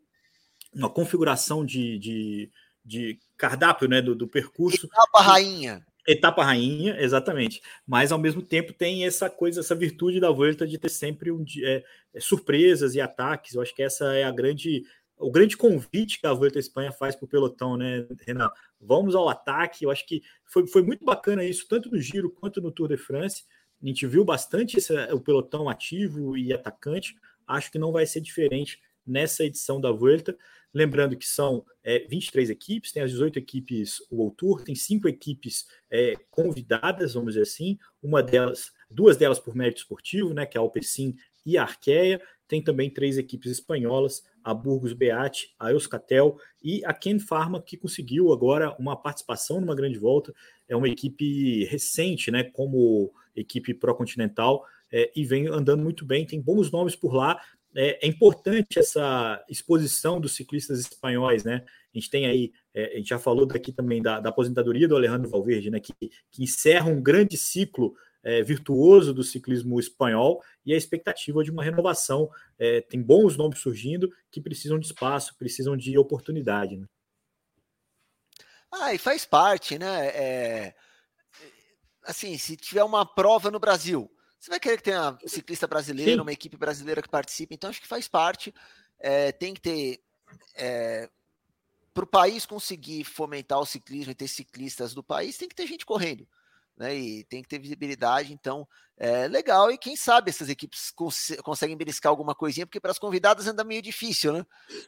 uma configuração de, de, de cardápio né, do, do percurso. Etapa rainha. Etapa rainha, exatamente. Mas ao mesmo tempo tem essa coisa, essa virtude da Volta de ter sempre um, é, é, surpresas e ataques. Eu acho que essa é a grande o grande convite que a Volta à Espanha faz para o pelotão, né, Renan? Vamos ao ataque. Eu acho que foi, foi muito bacana isso, tanto no Giro quanto no Tour de France. A gente viu bastante esse, o pelotão ativo e atacante. Acho que não vai ser diferente nessa edição da Volta. Lembrando que são é, 23 equipes, tem as 18 equipes World Tour, tem cinco equipes é, convidadas, vamos dizer assim, uma delas, duas delas por mérito esportivo, né, que é a Alpecin e a Arqueia, tem também três equipes espanholas, a Burgos Beat, a Euskatel e a Ken Pharma, que conseguiu agora uma participação numa grande volta. É uma equipe recente, né, como equipe pró-continental, é, e vem andando muito bem, tem bons nomes por lá. É, é, importante essa exposição dos ciclistas espanhóis, né? A gente tem aí, é, a gente já falou daqui também da, da aposentadoria do Alejandro Valverde, né? Que, que encerra um grande ciclo é, virtuoso do ciclismo espanhol e a expectativa de uma renovação. É, tem bons nomes surgindo que precisam de espaço, precisam de oportunidade. Né? Ah, e faz parte, né? É... Assim, se tiver uma prova no Brasil, você vai querer que tenha um ciclista brasileiro, Sim. uma equipe brasileira que participe, então acho que faz parte. É, tem que ter. É, para o país conseguir fomentar o ciclismo e ter ciclistas do país, tem que ter gente correndo né? E tem que ter visibilidade, então é legal. E quem sabe essas equipes cons conseguem beliscar alguma coisinha, porque para as convidadas anda meio difícil, né?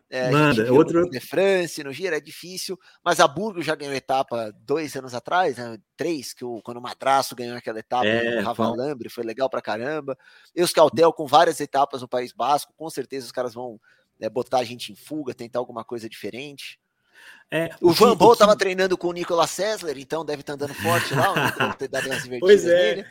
É, Manda, é outro. No de France, no Gira é difícil, mas a Burgo já ganhou etapa dois anos atrás, né? Três, que o, quando o Madraço ganhou aquela etapa é, no Ravalambre, foi legal para caramba. Euskaltel com várias etapas no País Basco, com certeza os caras vão né, botar a gente em fuga, tentar alguma coisa diferente. É, o, Van Bol estava que... treinando com o Nicolas Sessler, então deve estar tá andando forte lá. pois é.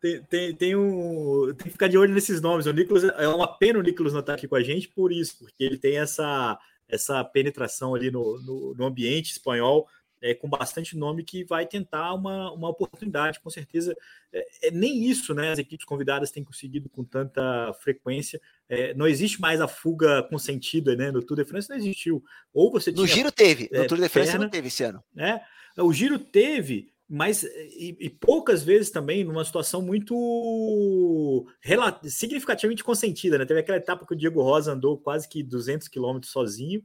Tem, tem, tem, um, tem que ficar de olho nesses nomes. O Nicolas é uma pena o Nicolas não estar aqui com a gente por isso, porque ele tem essa, essa penetração ali no, no, no ambiente espanhol é, com bastante nome que vai tentar uma, uma oportunidade, com certeza. É, é, nem isso, né? As equipes convidadas têm conseguido com tanta frequência. É, não existe mais a fuga consentida, né? No Tour de France não existiu. Ou você No Giro teve, no é, Tour de France perna, não teve esse ano. Né? O Giro teve, mas e, e, poucas vezes também numa situação muito significativamente consentida, né? Teve aquela etapa que o Diego Rosa andou quase que 200 quilômetros sozinho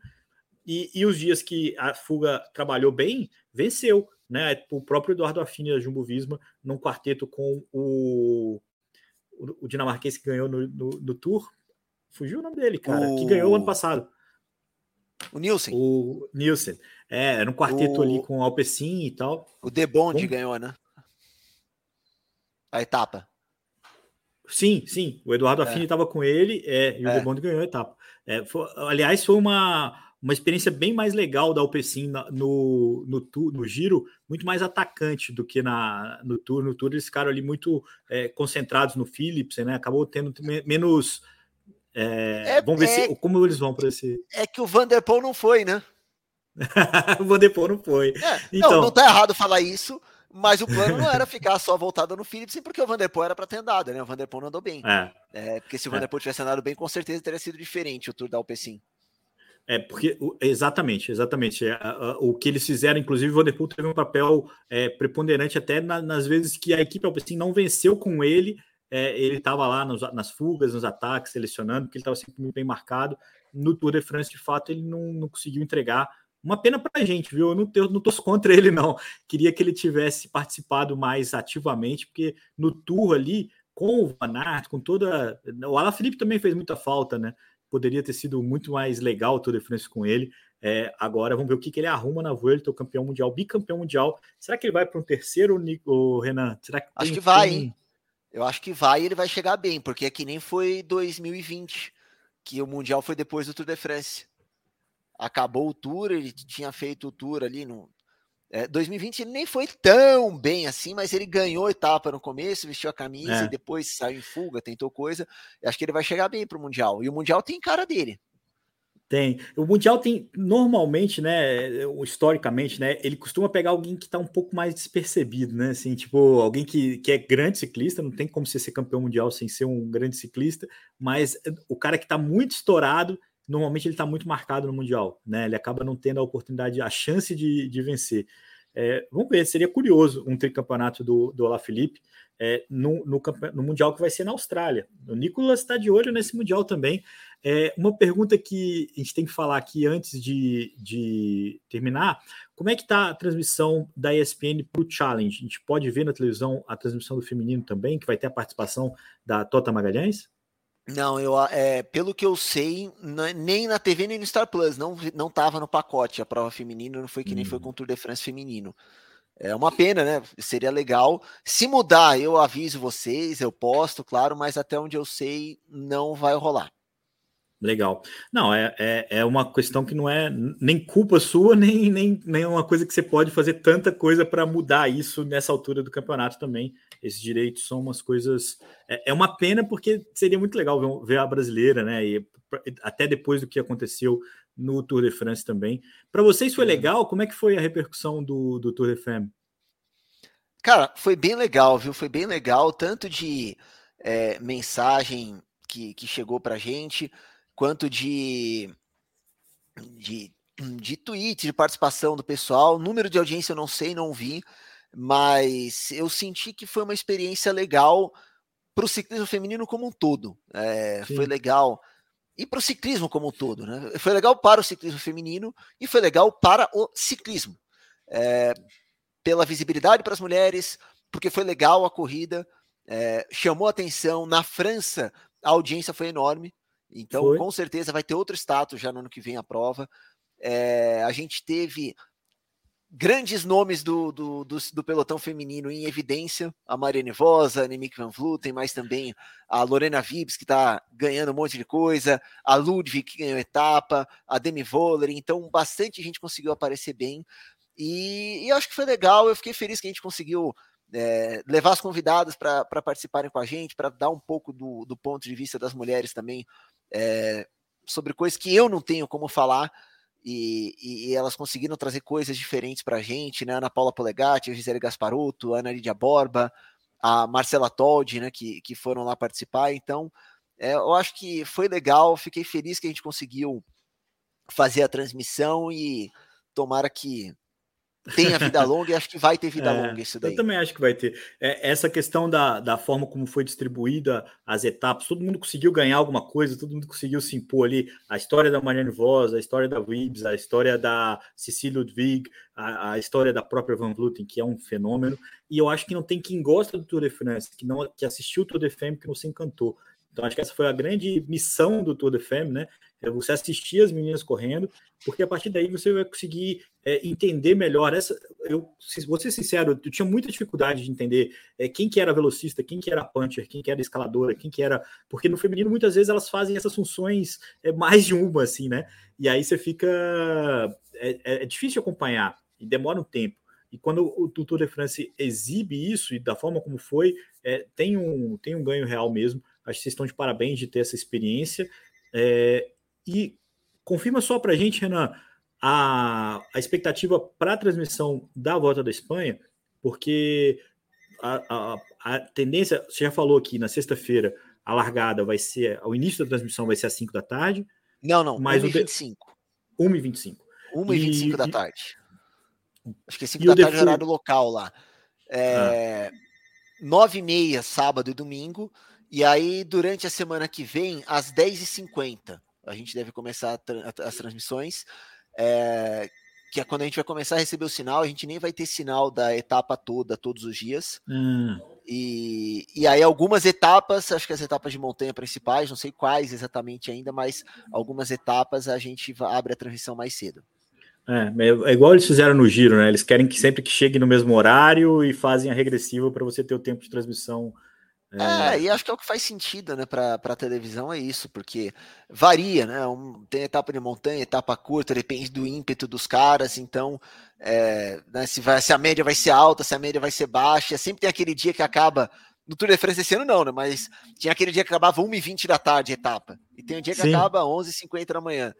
e, e os dias que a fuga trabalhou bem, venceu. Né? O próprio Eduardo Affini da Jumbo Visma, num quarteto com o, o, dinamarquês que ganhou no, no, no, Tour. Fugiu o nome dele, cara, o... que ganhou ano passado. O Nielsen. O Nielsen. É, era um quarteto o... ali com o Alpecin e tal. O De Bond ganhou, né? A etapa. Sim, sim. O Eduardo Affini estava é. com ele é, e o é. De Bond ganhou a etapa. É, foi, aliás, foi uma, uma experiência bem mais legal da Alpecin no, no, no, no giro, muito mais atacante do que na, no Tour. No Tour eles ficaram ali muito é, concentrados no Philips, né? Acabou tendo menos. É, é, vamos ver se, é como eles vão para esse. É que o Vanderpool não foi, né? o Vanderpool não foi. É, então... Não, não tá errado falar isso, mas o plano não era ficar só voltado no Phillips, porque o Vanderpool era para ter andado, né? O Vanderpool não andou bem. É. É, porque se o Vanderpool tivesse andado bem, com certeza teria sido diferente o Tour da Alpecin. É, porque exatamente, exatamente. É, o que eles fizeram, inclusive, o Vanderpool teve um papel é, preponderante até na, nas vezes que a equipe Alpecin não venceu com ele. É, ele estava lá nos, nas fugas, nos ataques, selecionando, porque ele estava sempre muito bem marcado. No Tour de France, de fato, ele não, não conseguiu entregar. Uma pena para a gente, viu? Eu não, eu não contra ele, não. Queria que ele tivesse participado mais ativamente, porque no Tour ali, com o Van Aert, com toda. O Alaphilippe também fez muita falta, né? Poderia ter sido muito mais legal o Tour de France com ele. É, agora vamos ver o que, que ele arruma na Vuelta, o campeão mundial, bicampeão mundial. Será que ele vai para um terceiro, o Renan? Será que acho que vai, hein? Eu acho que vai e ele vai chegar bem, porque é que nem foi 2020, que o Mundial foi depois do Tour de France. Acabou o Tour, ele tinha feito o Tour ali no, é, 2020 ele nem foi tão bem assim, mas ele ganhou etapa no começo, vestiu a camisa é. e depois saiu em fuga, tentou coisa. Acho que ele vai chegar bem para o Mundial. E o Mundial tem cara dele. Tem. O Mundial tem, normalmente, né, historicamente, né, ele costuma pegar alguém que está um pouco mais despercebido, né, assim, tipo, alguém que, que é grande ciclista, não tem como você ser campeão mundial sem ser um grande ciclista, mas o cara que está muito estourado, normalmente ele está muito marcado no Mundial, né? Ele acaba não tendo a oportunidade, a chance de, de vencer. É, vamos ver, seria curioso um tricampeonato do, do Olá Felipe é, no, no, no, Mundial que vai ser na Austrália. O Nicolas está de olho nesse Mundial também. É, uma pergunta que a gente tem que falar aqui antes de, de terminar: como é que está a transmissão da ESPN para o Challenge? A gente pode ver na televisão a transmissão do feminino também, que vai ter a participação da Tota Magalhães? Não, eu, é, pelo que eu sei, nem na TV nem no Star Plus, não, não tava no pacote a prova feminina, não foi que nem foi hum. com o Tour de France feminino. É uma pena, né? Seria legal. Se mudar, eu aviso vocês, eu posto, claro, mas até onde eu sei, não vai rolar. Legal. Não, é, é, é uma questão que não é nem culpa sua, nem, nem, nem uma coisa que você pode fazer tanta coisa para mudar isso nessa altura do campeonato também. Esses direitos são umas coisas. É, é uma pena porque seria muito legal ver, ver a brasileira, né? E até depois do que aconteceu no Tour de France também. Para vocês foi legal? Como é que foi a repercussão do, do Tour de France? Cara, foi bem legal, viu? Foi bem legal, tanto de é, mensagem que, que chegou para gente, quanto de, de, de tweet, de participação do pessoal. Número de audiência eu não sei, não vi, mas eu senti que foi uma experiência legal para o ciclismo feminino como um todo. É, foi legal. E para o ciclismo como um todo, né? Foi legal para o ciclismo feminino e foi legal para o ciclismo. É, pela visibilidade para as mulheres, porque foi legal a corrida, é, chamou atenção. Na França, a audiência foi enorme, então foi. com certeza vai ter outro status já no ano que vem a prova. É, a gente teve grandes nomes do, do, do, do, pelotão feminino em evidência, a Mariane Vosa, a Nemick Van Vluten, mas também a Lorena Vibes, que está ganhando um monte de coisa, a Ludwig, que ganhou etapa, a Demi Voller, então bastante gente conseguiu aparecer bem, e, e acho que foi legal, eu fiquei feliz que a gente conseguiu é, levar as convidadas para participarem com a gente, para dar um pouco do, do ponto de vista das mulheres também, é, sobre coisas que eu não tenho como falar, e, e, elas conseguiram trazer coisas diferentes para a gente, né? Ana Paula Polegatti, a Gisele Gasparotto, a Ana Lídia Borba, a Marcela Toldi, né? Que, que foram lá participar. Então, é, eu acho que foi legal, fiquei feliz que a gente conseguiu fazer a transmissão e tomara que tenha vida longa e acho que vai ter vida é, longa isso daí. Eu também acho que vai ter. É, essa questão da, da forma como foi distribuída as etapas, todo mundo conseguiu ganhar alguma coisa, todo mundo conseguiu se impor ali. A história da Marianne Voss, a história da Wibbs, a história da Cecília Ludwig, a, a, história da própria Van Vluten, que é um fenômeno. E eu acho que não tem quem gosta do Tour de France, que, não, que assistiu o Tour de France, que não se encantou. Então, acho que essa foi a grande missão do Tour de Femme, né? É você assistir as meninas correndo, porque a partir daí você vai conseguir é, entender melhor. Essa, eu vou ser sincero, eu tinha muita dificuldade de entender é, quem que era velocista, quem que era puncher, quem que era escaladora, quem que era. Porque no feminino, muitas vezes, elas fazem essas funções é, mais de uma, assim, né? E aí você fica. É, é, é difícil acompanhar e demora um tempo. E quando o Tour de France exibe isso e da forma como foi, é, tem, um, tem um ganho real mesmo. Acho que vocês estão de parabéns de ter essa experiência. É, e confirma só para a gente, Renan, a, a expectativa para a transmissão da Volta da Espanha, porque a, a, a, tendência, você já falou aqui, na sexta-feira, a largada vai ser, o início da transmissão vai ser às 5 da tarde. Não, não, mas 1h25. 1h25. 1h25 da tarde. Acho que é 5 da tarde é horário local lá. É, ah. 9 e meia, sábado e domingo. E aí, durante a semana que vem, às 10h50, a gente deve começar as transmissões. É, que é quando a gente vai começar a receber o sinal, a gente nem vai ter sinal da etapa toda, todos os dias. Hum. E, e aí, algumas etapas, acho que as etapas de montanha principais, não sei quais exatamente ainda, mas algumas etapas a gente abre a transmissão mais cedo. É, é igual eles fizeram no giro, né? Eles querem que sempre que chegue no mesmo horário e fazem a regressiva para você ter o tempo de transmissão. É... é, e acho que é o que faz sentido, né, para a televisão é isso, porque varia, né? Um, tem etapa de montanha, etapa curta, depende do ímpeto dos caras, então é, né, se, vai, se a média vai ser alta, se a média vai ser baixa, sempre tem aquele dia que acaba. No Tour de France esse ano não, né? Mas tinha aquele dia que acabava 1h20 da tarde a etapa. E tem um dia que Sim. acaba 11h50 da manhã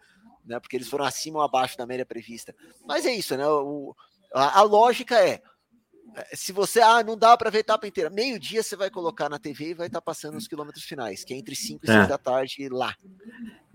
né? Porque eles foram acima ou abaixo da média prevista. Mas é isso, né? O, a, a lógica é se você, ah, não dá para ver a etapa inteira, meio-dia você vai colocar na TV e vai estar tá passando os quilômetros finais, que é entre 5 e 6 é. da tarde lá.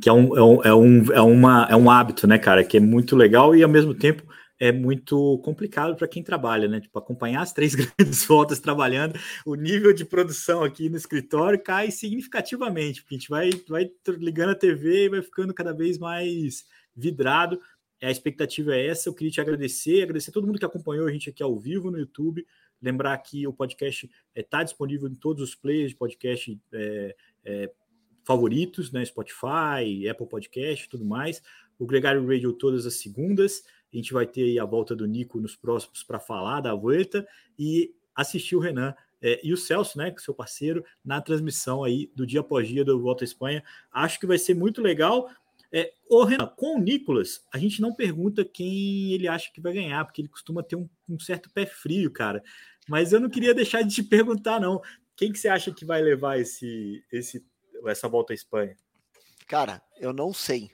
Que é um, é, um, é, um, é, uma, é um hábito, né, cara, que é muito legal e ao mesmo tempo é muito complicado para quem trabalha, né? Tipo, acompanhar as três grandes voltas trabalhando, o nível de produção aqui no escritório cai significativamente, porque a gente vai, vai ligando a TV e vai ficando cada vez mais vidrado. A expectativa é essa. Eu queria te agradecer, agradecer a todo mundo que acompanhou a gente aqui ao vivo no YouTube. Lembrar que o podcast está é, disponível em todos os players de podcast é, é, favoritos, né? Spotify, Apple Podcast, tudo mais. O Gregário Radio todas as segundas. A gente vai ter a volta do Nico nos próximos para falar da volta e assistir o Renan é, e o Celso, né, seu parceiro, na transmissão aí do dia após dia do Volta à Espanha. Acho que vai ser muito legal. É, ô Renan, com o Nicolas, a gente não pergunta quem ele acha que vai ganhar, porque ele costuma ter um, um certo pé frio, cara. Mas eu não queria deixar de te perguntar, não. Quem que você acha que vai levar esse, esse, essa volta à Espanha? Cara, eu não sei.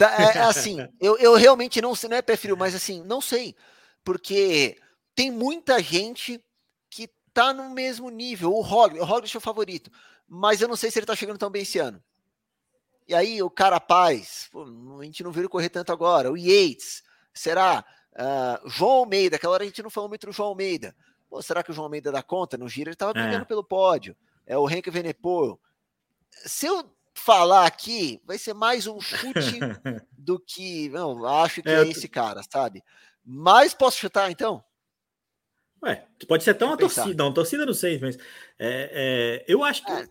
É, é, assim, eu, eu realmente não sei, não é pé frio, mas assim, não sei. Porque tem muita gente que tá no mesmo nível. O Roglic, o Roglic é o favorito, mas eu não sei se ele tá chegando tão bem esse ano. E aí o Carapaz, pô, a gente não viu ele correr tanto agora. O Yates, será? Uh, João Almeida, aquela hora a gente não falou muito do João Almeida. Pô, será que o João Almeida dá conta? No giro ele tava brigando é. pelo pódio. É o Henrique Venepoel. Se eu falar aqui vai ser mais um chute do que. Não, acho que é, é esse cara, sabe? Mas posso chutar então? Ué, pode ser até uma torcida, não, torcida não sei, mas é, é, eu acho que. É.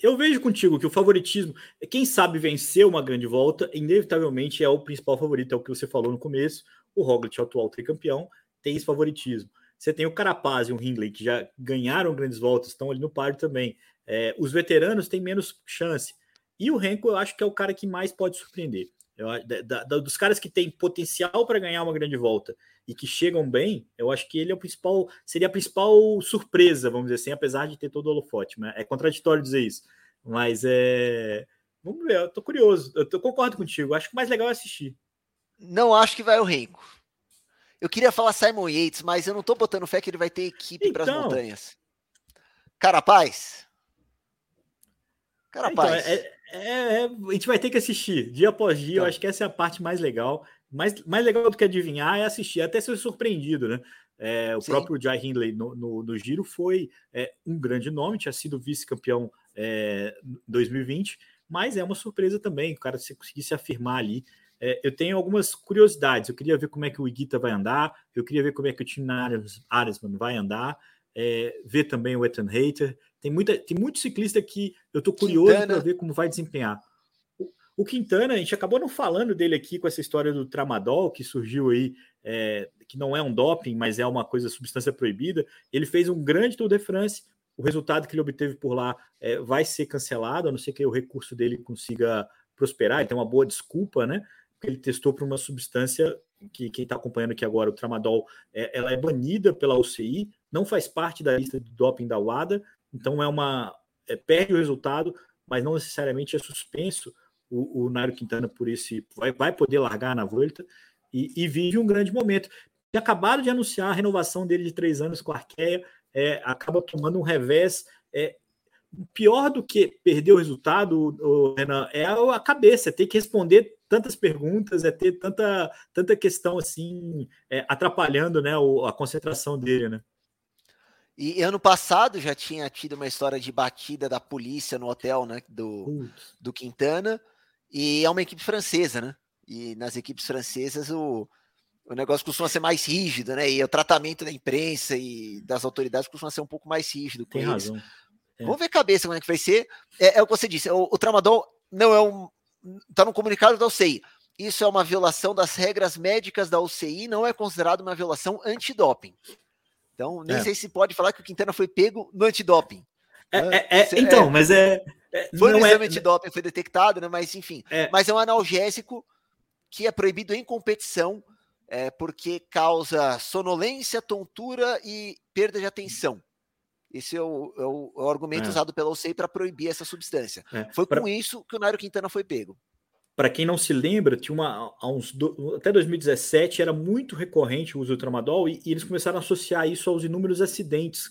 Eu vejo contigo que o favoritismo, quem sabe vencer uma grande volta, inevitavelmente é o principal favorito, é o que você falou no começo. O Roglic, atual tricampeão, tem esse favoritismo. Você tem o Carapaz e o Hindley, que já ganharam grandes voltas, estão ali no páreo também. É, os veteranos têm menos chance. E o Renko, eu acho que é o cara que mais pode surpreender. Eu, da, da, dos caras que têm potencial para ganhar uma grande volta e que chegam bem, eu acho que ele é o principal, seria a principal surpresa, vamos dizer assim, apesar de ter todo o holofote. Né? É contraditório dizer isso, mas é. Vamos ver, eu tô curioso, eu tô, concordo contigo, acho que o mais legal é assistir. Não acho que vai o Renko. Eu queria falar Simon Yates, mas eu não tô botando fé que ele vai ter equipe então, para as montanhas. Carapaz. Carapaz. Então, é, é, é, a gente vai ter que assistir dia após dia. Tá. Eu acho que essa é a parte mais legal. Mais, mais legal do que adivinhar é assistir, até ser surpreendido, né? É, o Sim. próprio Jai Hindley no, no, no, Giro foi é, um grande nome, tinha sido vice-campeão é, em 2020, mas é uma surpresa também, o cara se conseguir se afirmar ali. É, eu tenho algumas curiosidades, eu queria ver como é que o Iguita vai andar, eu queria ver como é que o Tim Aresman vai andar, é, ver também o Ethan Hater, Tem, muita, tem muito ciclista que eu tô curioso para ver como vai desempenhar. O, Quintana, a gente acabou não falando dele aqui com essa história do tramadol que surgiu aí, é, que não é um doping, mas é uma coisa, substância proibida. Ele fez um grande Tour de France. O resultado que ele obteve por lá é, vai ser cancelado, a não ser que o recurso dele consiga prosperar. Ele tem uma boa desculpa, né? Porque ele testou para uma substância que quem está acompanhando aqui agora, o tramadol, é, ela é banida pela UCI, não faz parte da lista de doping da WADA, então é uma é, perde o resultado, mas não necessariamente é suspenso o, o Nairo Quintana por esse vai, vai poder largar na volta e, e vive um grande momento. E acabaram de anunciar a renovação dele de três anos com a Arqueia, é, acaba tomando um revés. É, pior do que perder o resultado, o Renan, é a cabeça, é ter que responder tantas perguntas, é ter tanta, tanta questão assim, é, atrapalhando né, o, a concentração dele, né? E ano passado já tinha tido uma história de batida da polícia no hotel né, do, do Quintana, e é uma equipe francesa, né? E nas equipes francesas o, o negócio costuma ser mais rígido, né? E o tratamento da imprensa e das autoridades costuma ser um pouco mais rígido. Tem razão. É. Vamos ver a cabeça como é que vai ser. É, é o que você disse, o, o tramadol não é um. Está no comunicado da UCI. Isso é uma violação das regras médicas da UCI, não é considerado uma violação antidoping. Então, nem é. sei se pode falar que o Quintana foi pego no antidoping. É, né? é, é então, mas é. Foi no exame antidoping, foi detectado, né? Mas enfim. Mas é um analgésico que é proibido em competição porque causa sonolência, tontura e perda de atenção. Esse é o, é o, é o argumento é. usado pela OCI para proibir essa substância. É. Foi pra... com isso que o Nairo Quintana foi pego. Para quem não se lembra, tinha uma, uns, até 2017 era muito recorrente o uso do tramadol e, e eles começaram a associar isso aos inúmeros acidentes.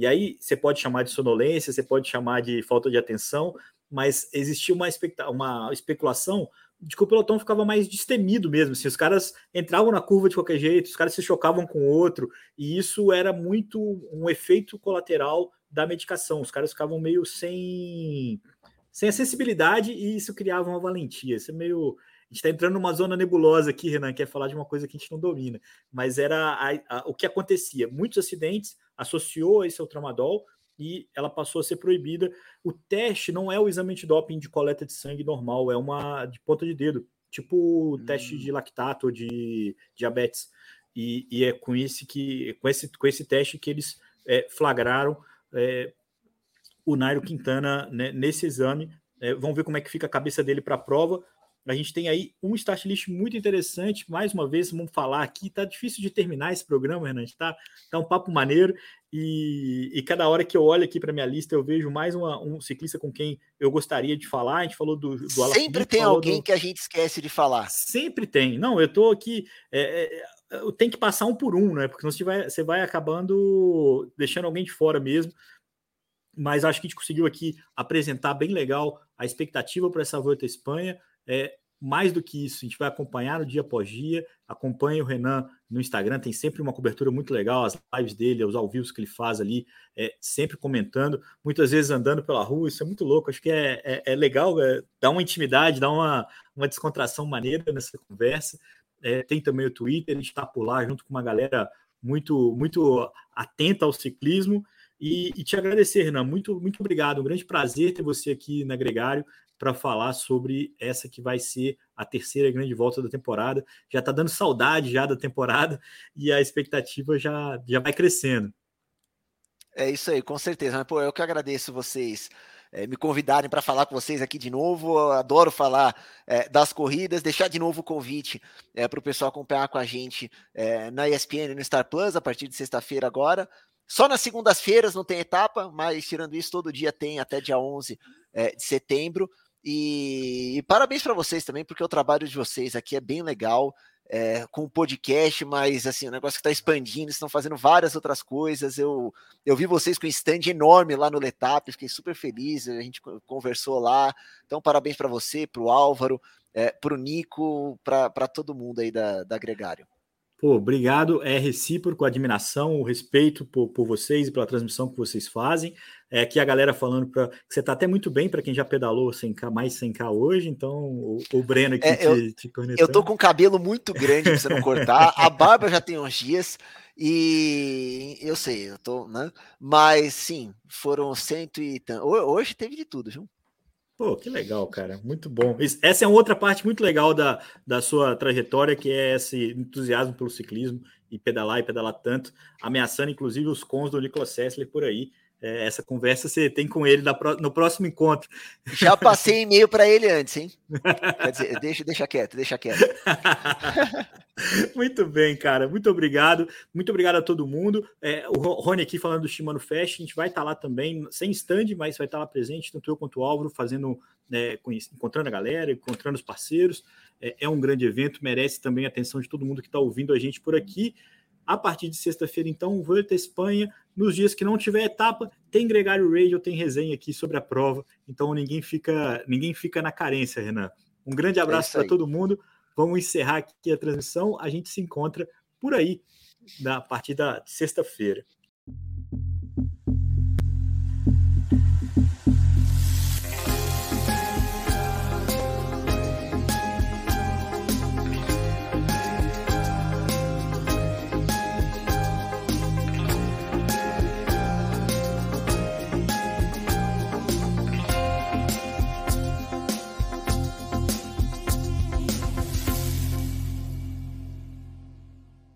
E aí você pode chamar de sonolência, você pode chamar de falta de atenção, mas existia uma, uma especulação de que o pelotão ficava mais destemido mesmo. Assim, os caras entravam na curva de qualquer jeito, os caras se chocavam com o outro, e isso era muito um efeito colateral da medicação. Os caras ficavam meio sem, sem a sensibilidade e isso criava uma valentia. Isso é meio. A gente está entrando numa zona nebulosa aqui, Renan, quer falar de uma coisa que a gente não domina. Mas era a, a, o que acontecia. Muitos acidentes associou a esse ao tramadol, e ela passou a ser proibida. O teste não é o exame de doping de coleta de sangue normal, é uma de ponta de dedo, tipo hum. teste de lactato ou de diabetes. E, e, é com esse que com esse, com esse teste que eles é, flagraram é, o Nairo Quintana né, nesse exame. É, vamos ver como é que fica a cabeça dele para a prova. A gente tem aí um start list muito interessante. Mais uma vez, vamos falar aqui. Tá difícil de terminar esse programa, Renan. Tá, tá um papo maneiro. E, e cada hora que eu olho aqui para minha lista, eu vejo mais uma, um ciclista com quem eu gostaria de falar. A gente falou do, do Sempre tem alguém do... que a gente esquece de falar. Sempre tem. Não, eu tô aqui. É, é, tem que passar um por um, né? Porque senão você vai, você vai acabando deixando alguém de fora mesmo mas acho que a gente conseguiu aqui apresentar bem legal a expectativa para essa volta à Espanha. É, mais do que isso, a gente vai acompanhar no dia após dia. Acompanhe o Renan no Instagram, tem sempre uma cobertura muito legal, as lives dele, os ao vivo que ele faz ali, é, sempre comentando, muitas vezes andando pela rua. Isso é muito louco, acho que é, é, é legal, é, dá uma intimidade, dá uma, uma descontração maneira nessa conversa. É, tem também o Twitter, gente está por lá junto com uma galera muito, muito atenta ao ciclismo. E, e, te agradecer, Renan. Muito, muito obrigado. Um grande prazer ter você aqui na Gregário para falar sobre essa que vai ser a terceira grande volta da temporada. Já está dando saudade já da temporada e a expectativa já, já vai crescendo. É isso aí, com certeza. Pô, eu que agradeço vocês é, me convidarem para falar com vocês aqui de novo. Eu adoro falar é, das corridas, deixar de novo o convite é, para o pessoal acompanhar com a gente na ESPN no Star Plus a partir de sexta-feira agora. Só nas segundas-feiras não tem etapa, mas tirando isso, todo dia tem até dia 11 de setembro. E, e parabéns para vocês também, porque o trabalho de vocês aqui é bem legal. É, com o podcast, mas assim, o negócio que está expandindo, estão fazendo várias outras coisas. Eu, eu vi vocês com um stand enorme lá no Letap, fiquei super feliz, a gente conversou lá. Então, parabéns para você, para o Álvaro, é, para o Nico, para todo mundo aí da, da Gregário. Pô, obrigado. É recíproco a admiração, o respeito por, por vocês e pela transmissão que vocês fazem. É aqui a galera falando pra, que você está até muito bem para quem já pedalou 100K, mais 100K hoje. Então, o, o Breno aqui é, eu, te, te Eu tô com o cabelo muito grande para você não cortar. A barba já tem uns dias. E eu sei, eu tô, né? Mas sim, foram cento e tanto. Hoje teve de tudo, viu? Pô, que legal, cara. Muito bom. Essa é outra parte muito legal da, da sua trajetória, que é esse entusiasmo pelo ciclismo e pedalar e pedalar tanto, ameaçando inclusive os cons do Nicolas Sessler por aí. É, essa conversa você tem com ele no próximo encontro. Já passei e-mail para ele antes, hein? Quer dizer, deixa, deixa quieto, deixa quieto. Muito bem, cara. Muito obrigado. Muito obrigado a todo mundo. É, o Rony aqui falando do Shimano Fest, a gente vai estar tá lá também, sem stand, mas vai estar tá lá presente, tanto eu quanto o Álvaro, fazendo, né, encontrando a galera, encontrando os parceiros. É, é um grande evento, merece também a atenção de todo mundo que está ouvindo a gente por aqui. A partir de sexta-feira, então, Volta Espanha. Nos dias que não tiver etapa, tem Gregário Radio, tem resenha aqui sobre a prova. Então ninguém fica, ninguém fica na carência, Renan. Um grande é abraço é para todo mundo. Vamos encerrar aqui a transmissão. A gente se encontra por aí, da partir da sexta-feira.